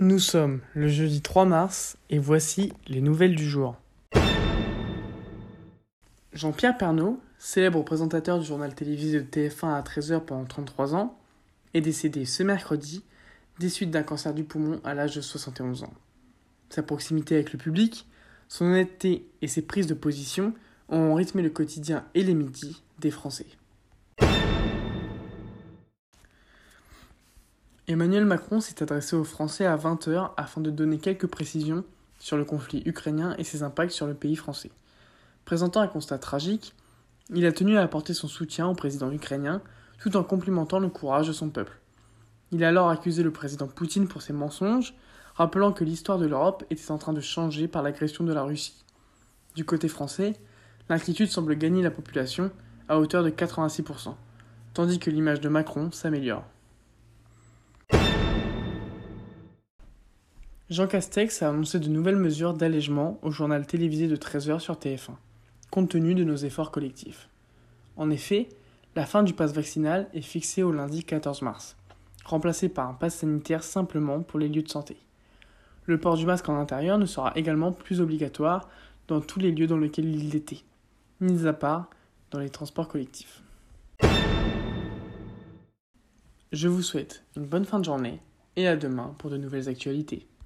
Nous sommes le jeudi 3 mars et voici les nouvelles du jour. Jean-Pierre Pernaud, célèbre présentateur du journal télévisé de TF1 à 13h pendant 33 ans, est décédé ce mercredi des suites d'un cancer du poumon à l'âge de 71 ans. Sa proximité avec le public, son honnêteté et ses prises de position ont rythmé le quotidien et les midis des Français. Emmanuel Macron s'est adressé aux Français à 20h afin de donner quelques précisions sur le conflit ukrainien et ses impacts sur le pays français. Présentant un constat tragique, il a tenu à apporter son soutien au président ukrainien tout en complimentant le courage de son peuple. Il a alors accusé le président Poutine pour ses mensonges, rappelant que l'histoire de l'Europe était en train de changer par l'agression de la Russie. Du côté français, l'inquiétude semble gagner la population à hauteur de 86%, tandis que l'image de Macron s'améliore. Jean Castex a annoncé de nouvelles mesures d'allègement au journal télévisé de 13h sur TF1, compte tenu de nos efforts collectifs. En effet, la fin du pass vaccinal est fixée au lundi 14 mars, remplacé par un pass sanitaire simplement pour les lieux de santé. Le port du masque en intérieur ne sera également plus obligatoire dans tous les lieux dans lesquels il l'était, mis à part dans les transports collectifs. Je vous souhaite une bonne fin de journée et à demain pour de nouvelles actualités.